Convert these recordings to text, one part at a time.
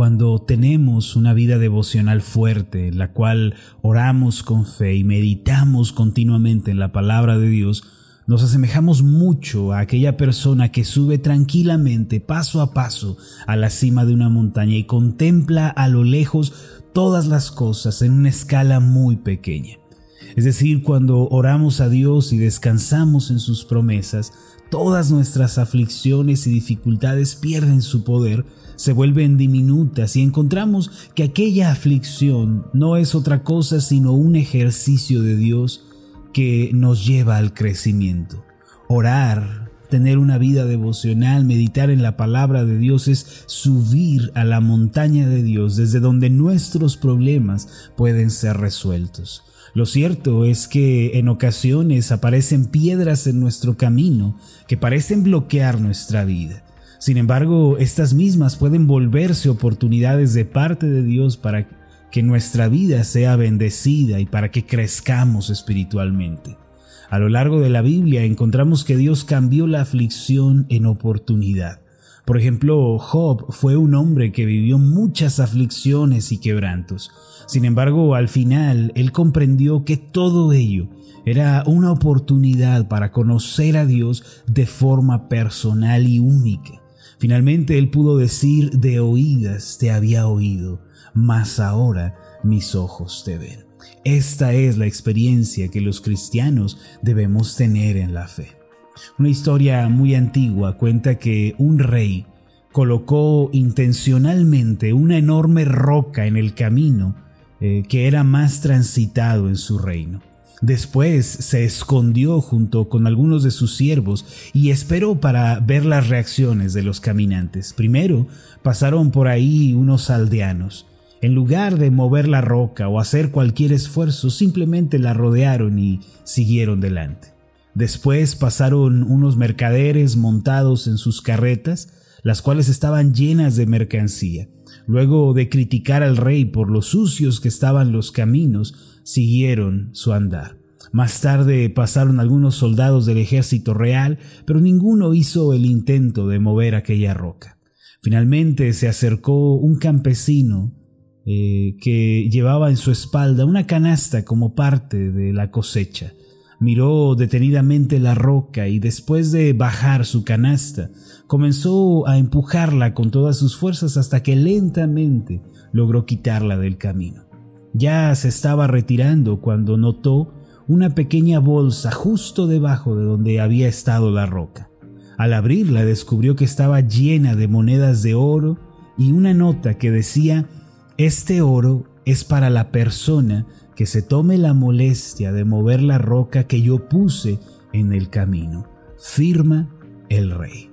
cuando tenemos una vida devocional fuerte, en la cual oramos con fe y meditamos continuamente en la palabra de Dios, nos asemejamos mucho a aquella persona que sube tranquilamente, paso a paso, a la cima de una montaña y contempla a lo lejos todas las cosas en una escala muy pequeña. Es decir, cuando oramos a Dios y descansamos en sus promesas, todas nuestras aflicciones y dificultades pierden su poder, se vuelven diminutas y encontramos que aquella aflicción no es otra cosa sino un ejercicio de Dios que nos lleva al crecimiento. Orar, tener una vida devocional, meditar en la palabra de Dios es subir a la montaña de Dios desde donde nuestros problemas pueden ser resueltos. Lo cierto es que en ocasiones aparecen piedras en nuestro camino que parecen bloquear nuestra vida. Sin embargo, estas mismas pueden volverse oportunidades de parte de Dios para que nuestra vida sea bendecida y para que crezcamos espiritualmente. A lo largo de la Biblia encontramos que Dios cambió la aflicción en oportunidad. Por ejemplo, Job fue un hombre que vivió muchas aflicciones y quebrantos. Sin embargo, al final, él comprendió que todo ello era una oportunidad para conocer a Dios de forma personal y única. Finalmente, él pudo decir, de oídas te había oído, mas ahora mis ojos te ven. Esta es la experiencia que los cristianos debemos tener en la fe. Una historia muy antigua cuenta que un rey colocó intencionalmente una enorme roca en el camino eh, que era más transitado en su reino. Después se escondió junto con algunos de sus siervos y esperó para ver las reacciones de los caminantes. Primero pasaron por ahí unos aldeanos. En lugar de mover la roca o hacer cualquier esfuerzo, simplemente la rodearon y siguieron delante. Después pasaron unos mercaderes montados en sus carretas, las cuales estaban llenas de mercancía. Luego de criticar al rey por lo sucios que estaban los caminos, siguieron su andar. Más tarde pasaron algunos soldados del ejército real, pero ninguno hizo el intento de mover aquella roca. Finalmente se acercó un campesino eh, que llevaba en su espalda una canasta como parte de la cosecha. Miró detenidamente la roca y después de bajar su canasta, comenzó a empujarla con todas sus fuerzas hasta que lentamente logró quitarla del camino. Ya se estaba retirando cuando notó una pequeña bolsa justo debajo de donde había estado la roca. Al abrirla descubrió que estaba llena de monedas de oro y una nota que decía, este oro es para la persona que se tome la molestia de mover la roca que yo puse en el camino. Firma el rey.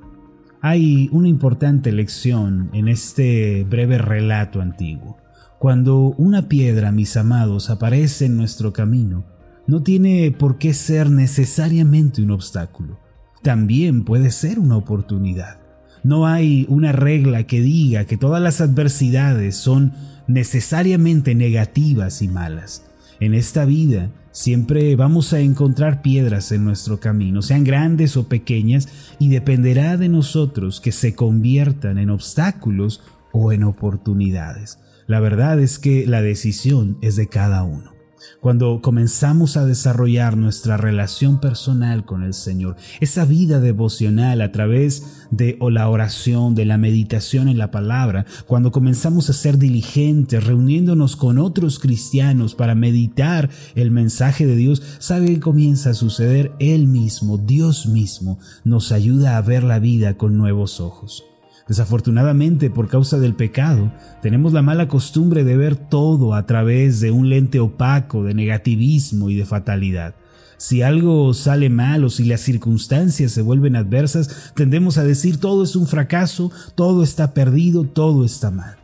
Hay una importante lección en este breve relato antiguo. Cuando una piedra, mis amados, aparece en nuestro camino, no tiene por qué ser necesariamente un obstáculo. También puede ser una oportunidad. No hay una regla que diga que todas las adversidades son necesariamente negativas y malas. En esta vida siempre vamos a encontrar piedras en nuestro camino, sean grandes o pequeñas, y dependerá de nosotros que se conviertan en obstáculos o en oportunidades. La verdad es que la decisión es de cada uno. Cuando comenzamos a desarrollar nuestra relación personal con el Señor, esa vida devocional a través de la oración, de la meditación en la palabra, cuando comenzamos a ser diligentes, reuniéndonos con otros cristianos para meditar el mensaje de Dios, ¿sabe qué comienza a suceder? Él mismo, Dios mismo, nos ayuda a ver la vida con nuevos ojos. Desafortunadamente, por causa del pecado, tenemos la mala costumbre de ver todo a través de un lente opaco de negativismo y de fatalidad. Si algo sale mal o si las circunstancias se vuelven adversas, tendemos a decir todo es un fracaso, todo está perdido, todo está mal.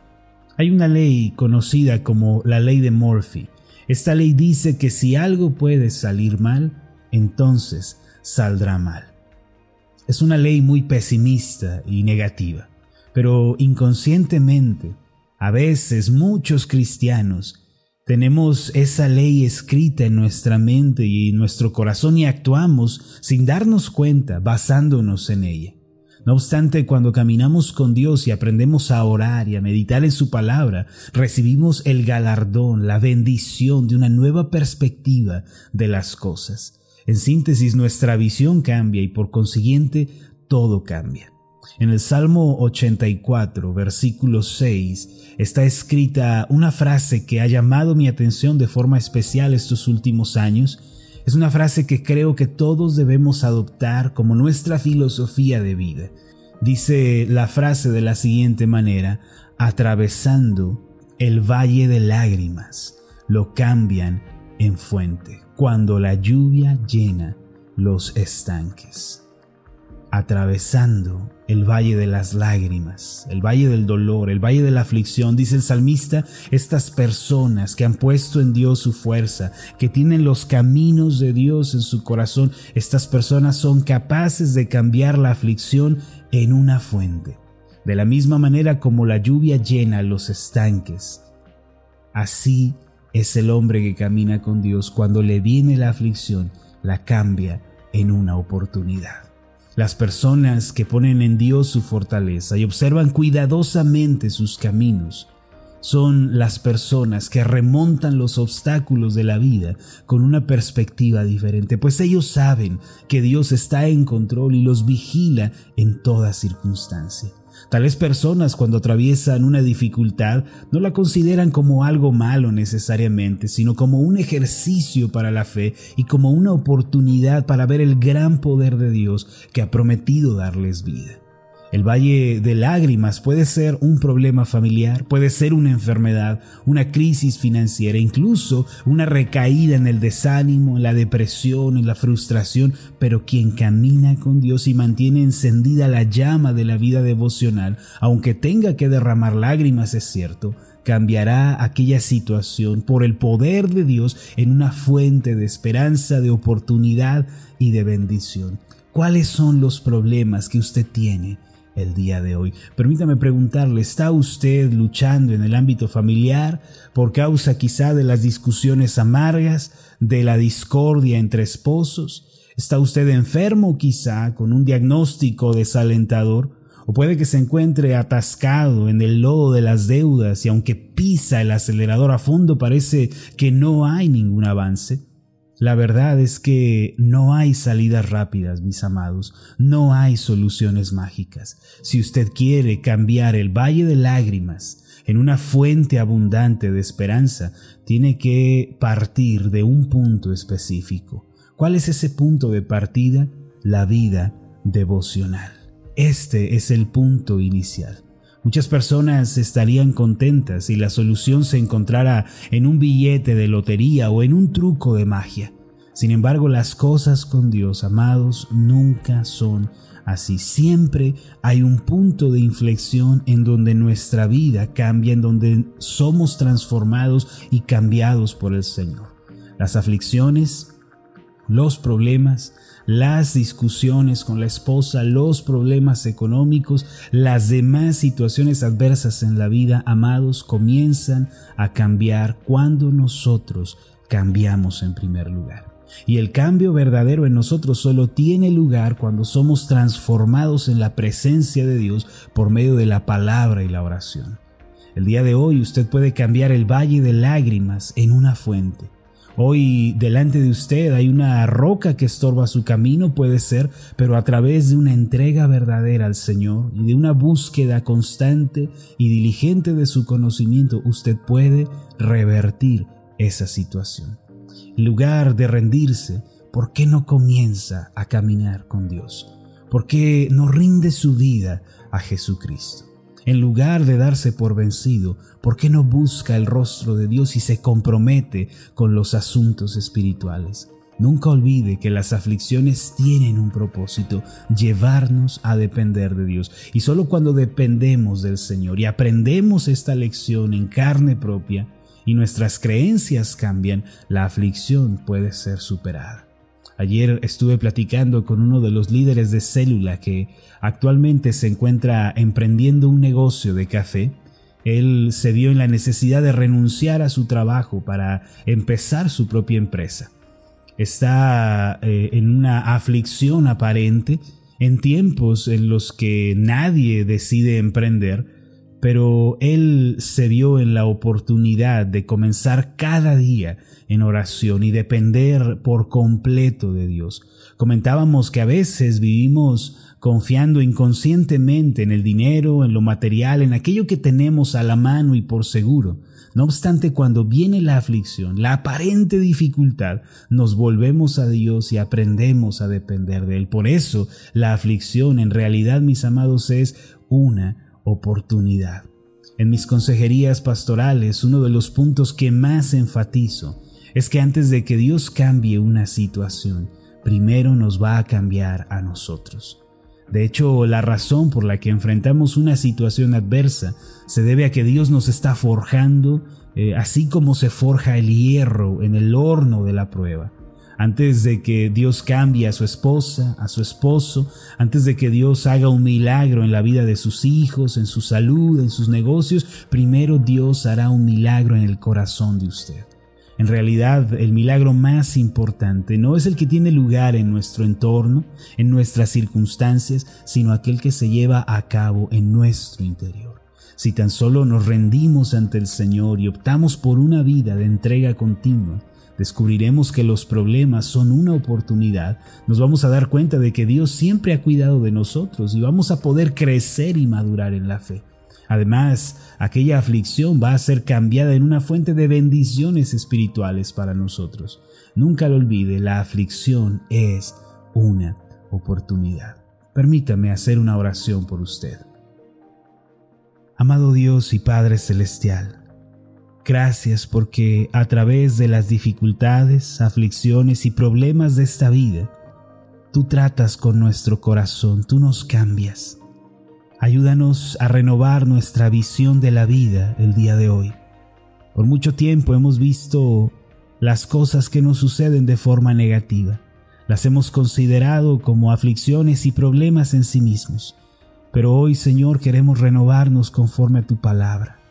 Hay una ley conocida como la ley de Murphy. Esta ley dice que si algo puede salir mal, entonces saldrá mal. Es una ley muy pesimista y negativa. Pero inconscientemente, a veces muchos cristianos tenemos esa ley escrita en nuestra mente y en nuestro corazón y actuamos sin darnos cuenta basándonos en ella. No obstante, cuando caminamos con Dios y aprendemos a orar y a meditar en su palabra, recibimos el galardón, la bendición de una nueva perspectiva de las cosas. En síntesis, nuestra visión cambia y por consiguiente todo cambia. En el Salmo 84, versículo 6, está escrita una frase que ha llamado mi atención de forma especial estos últimos años. Es una frase que creo que todos debemos adoptar como nuestra filosofía de vida. Dice la frase de la siguiente manera, atravesando el valle de lágrimas, lo cambian en fuente, cuando la lluvia llena los estanques atravesando el valle de las lágrimas, el valle del dolor, el valle de la aflicción, dice el salmista, estas personas que han puesto en Dios su fuerza, que tienen los caminos de Dios en su corazón, estas personas son capaces de cambiar la aflicción en una fuente. De la misma manera como la lluvia llena los estanques, así es el hombre que camina con Dios cuando le viene la aflicción, la cambia en una oportunidad. Las personas que ponen en Dios su fortaleza y observan cuidadosamente sus caminos son las personas que remontan los obstáculos de la vida con una perspectiva diferente, pues ellos saben que Dios está en control y los vigila en toda circunstancia. Tales personas cuando atraviesan una dificultad no la consideran como algo malo necesariamente, sino como un ejercicio para la fe y como una oportunidad para ver el gran poder de Dios que ha prometido darles vida. El valle de lágrimas puede ser un problema familiar, puede ser una enfermedad, una crisis financiera, incluso una recaída en el desánimo, en la depresión, en la frustración, pero quien camina con Dios y mantiene encendida la llama de la vida devocional, aunque tenga que derramar lágrimas, es cierto, cambiará aquella situación por el poder de Dios en una fuente de esperanza, de oportunidad y de bendición. ¿Cuáles son los problemas que usted tiene? El día de hoy. Permítame preguntarle, ¿está usted luchando en el ámbito familiar por causa quizá de las discusiones amargas, de la discordia entre esposos? ¿Está usted enfermo quizá con un diagnóstico desalentador? ¿O puede que se encuentre atascado en el lodo de las deudas y aunque pisa el acelerador a fondo parece que no hay ningún avance? La verdad es que no hay salidas rápidas, mis amados, no hay soluciones mágicas. Si usted quiere cambiar el valle de lágrimas en una fuente abundante de esperanza, tiene que partir de un punto específico. ¿Cuál es ese punto de partida? La vida devocional. Este es el punto inicial. Muchas personas estarían contentas si la solución se encontrara en un billete de lotería o en un truco de magia. Sin embargo, las cosas con Dios, amados, nunca son así. Siempre hay un punto de inflexión en donde nuestra vida cambia, en donde somos transformados y cambiados por el Señor. Las aflicciones, los problemas, las discusiones con la esposa, los problemas económicos, las demás situaciones adversas en la vida, amados, comienzan a cambiar cuando nosotros cambiamos en primer lugar. Y el cambio verdadero en nosotros solo tiene lugar cuando somos transformados en la presencia de Dios por medio de la palabra y la oración. El día de hoy usted puede cambiar el valle de lágrimas en una fuente Hoy delante de usted hay una roca que estorba su camino, puede ser, pero a través de una entrega verdadera al Señor y de una búsqueda constante y diligente de su conocimiento, usted puede revertir esa situación. En lugar de rendirse, ¿por qué no comienza a caminar con Dios? ¿Por qué no rinde su vida a Jesucristo? En lugar de darse por vencido, ¿por qué no busca el rostro de Dios y se compromete con los asuntos espirituales? Nunca olvide que las aflicciones tienen un propósito, llevarnos a depender de Dios. Y solo cuando dependemos del Señor y aprendemos esta lección en carne propia y nuestras creencias cambian, la aflicción puede ser superada. Ayer estuve platicando con uno de los líderes de célula que actualmente se encuentra emprendiendo un negocio de café. Él se vio en la necesidad de renunciar a su trabajo para empezar su propia empresa. Está eh, en una aflicción aparente en tiempos en los que nadie decide emprender, pero él se vio en la oportunidad de comenzar cada día en oración y depender por completo de Dios. Comentábamos que a veces vivimos confiando inconscientemente en el dinero, en lo material, en aquello que tenemos a la mano y por seguro. No obstante, cuando viene la aflicción, la aparente dificultad, nos volvemos a Dios y aprendemos a depender de Él. Por eso, la aflicción en realidad, mis amados, es una oportunidad. En mis consejerías pastorales, uno de los puntos que más enfatizo es que antes de que Dios cambie una situación, primero nos va a cambiar a nosotros. De hecho, la razón por la que enfrentamos una situación adversa se debe a que Dios nos está forjando, eh, así como se forja el hierro en el horno de la prueba. Antes de que Dios cambie a su esposa, a su esposo, antes de que Dios haga un milagro en la vida de sus hijos, en su salud, en sus negocios, primero Dios hará un milagro en el corazón de usted. En realidad, el milagro más importante no es el que tiene lugar en nuestro entorno, en nuestras circunstancias, sino aquel que se lleva a cabo en nuestro interior. Si tan solo nos rendimos ante el Señor y optamos por una vida de entrega continua, descubriremos que los problemas son una oportunidad, nos vamos a dar cuenta de que Dios siempre ha cuidado de nosotros y vamos a poder crecer y madurar en la fe. Además, aquella aflicción va a ser cambiada en una fuente de bendiciones espirituales para nosotros. Nunca lo olvide, la aflicción es una oportunidad. Permítame hacer una oración por usted. Amado Dios y Padre Celestial, gracias porque a través de las dificultades, aflicciones y problemas de esta vida, tú tratas con nuestro corazón, tú nos cambias. Ayúdanos a renovar nuestra visión de la vida el día de hoy. Por mucho tiempo hemos visto las cosas que nos suceden de forma negativa. Las hemos considerado como aflicciones y problemas en sí mismos. Pero hoy, Señor, queremos renovarnos conforme a tu palabra.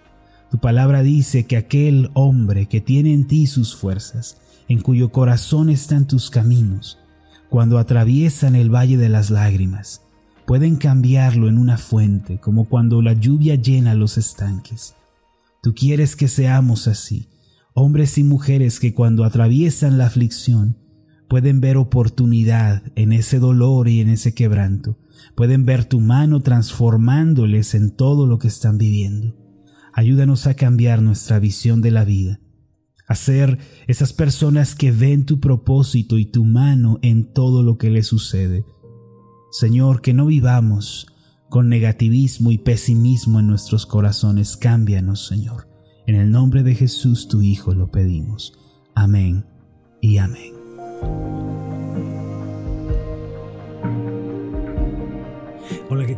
Tu palabra dice que aquel hombre que tiene en ti sus fuerzas, en cuyo corazón están tus caminos, cuando atraviesan el valle de las lágrimas, pueden cambiarlo en una fuente, como cuando la lluvia llena los estanques. Tú quieres que seamos así, hombres y mujeres que cuando atraviesan la aflicción pueden ver oportunidad en ese dolor y en ese quebranto, pueden ver tu mano transformándoles en todo lo que están viviendo. Ayúdanos a cambiar nuestra visión de la vida, a ser esas personas que ven tu propósito y tu mano en todo lo que les sucede, Señor, que no vivamos con negativismo y pesimismo en nuestros corazones. Cámbianos, Señor. En el nombre de Jesús, tu Hijo, lo pedimos. Amén y amén.